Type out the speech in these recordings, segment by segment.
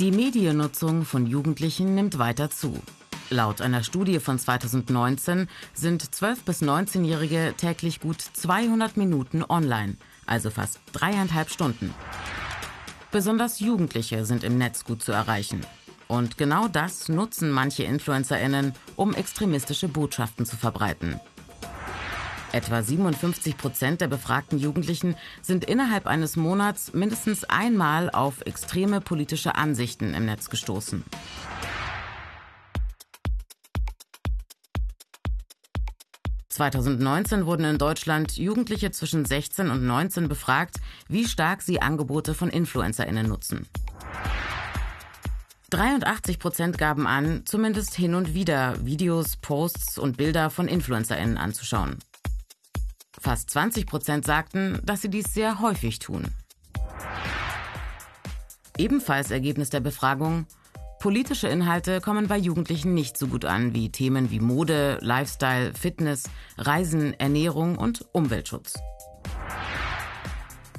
Die Mediennutzung von Jugendlichen nimmt weiter zu. Laut einer Studie von 2019 sind 12- bis 19-Jährige täglich gut 200 Minuten online, also fast dreieinhalb Stunden. Besonders Jugendliche sind im Netz gut zu erreichen. Und genau das nutzen manche InfluencerInnen, um extremistische Botschaften zu verbreiten. Etwa 57 Prozent der befragten Jugendlichen sind innerhalb eines Monats mindestens einmal auf extreme politische Ansichten im Netz gestoßen. (2019) wurden in Deutschland Jugendliche zwischen 16 und 19 befragt, wie stark sie Angebote von InfluencerInnen nutzen. 83 Prozent gaben an, zumindest hin und wieder Videos, Posts und Bilder von InfluencerInnen anzuschauen. Fast 20 Prozent sagten, dass sie dies sehr häufig tun. Ebenfalls Ergebnis der Befragung, politische Inhalte kommen bei Jugendlichen nicht so gut an wie Themen wie Mode, Lifestyle, Fitness, Reisen, Ernährung und Umweltschutz.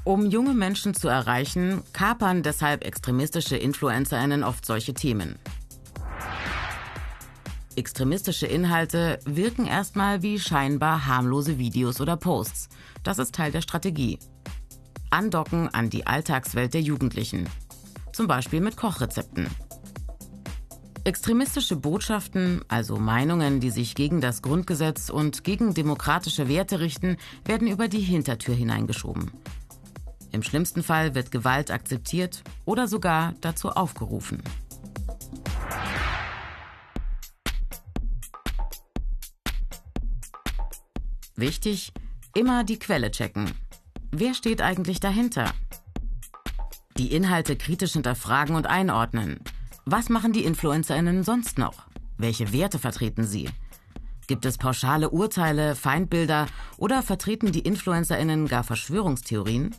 Um junge Menschen zu erreichen, kapern deshalb extremistische Influencerinnen oft solche Themen. Extremistische Inhalte wirken erstmal wie scheinbar harmlose Videos oder Posts. Das ist Teil der Strategie. Andocken an die Alltagswelt der Jugendlichen. Zum Beispiel mit Kochrezepten. Extremistische Botschaften, also Meinungen, die sich gegen das Grundgesetz und gegen demokratische Werte richten, werden über die Hintertür hineingeschoben. Im schlimmsten Fall wird Gewalt akzeptiert oder sogar dazu aufgerufen. Wichtig, immer die Quelle checken. Wer steht eigentlich dahinter? Die Inhalte kritisch hinterfragen und einordnen. Was machen die Influencerinnen sonst noch? Welche Werte vertreten sie? Gibt es pauschale Urteile, Feindbilder oder vertreten die Influencerinnen gar Verschwörungstheorien?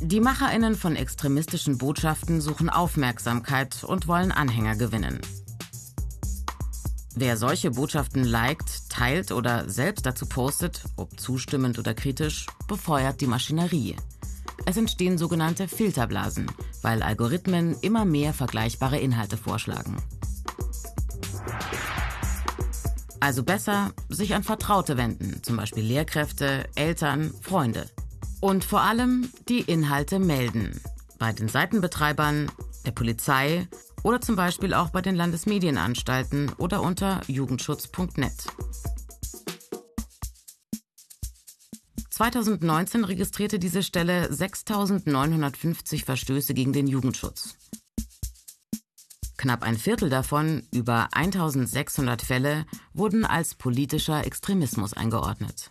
Die Macherinnen von extremistischen Botschaften suchen Aufmerksamkeit und wollen Anhänger gewinnen. Wer solche Botschaften liked, teilt oder selbst dazu postet, ob zustimmend oder kritisch, befeuert die Maschinerie. Es entstehen sogenannte Filterblasen, weil Algorithmen immer mehr vergleichbare Inhalte vorschlagen. Also besser sich an Vertraute wenden, zum Beispiel Lehrkräfte, Eltern, Freunde. Und vor allem die Inhalte melden. Bei den Seitenbetreibern, der Polizei oder zum Beispiel auch bei den Landesmedienanstalten oder unter jugendschutz.net. 2019 registrierte diese Stelle 6.950 Verstöße gegen den Jugendschutz. Knapp ein Viertel davon, über 1600 Fälle, wurden als politischer Extremismus eingeordnet.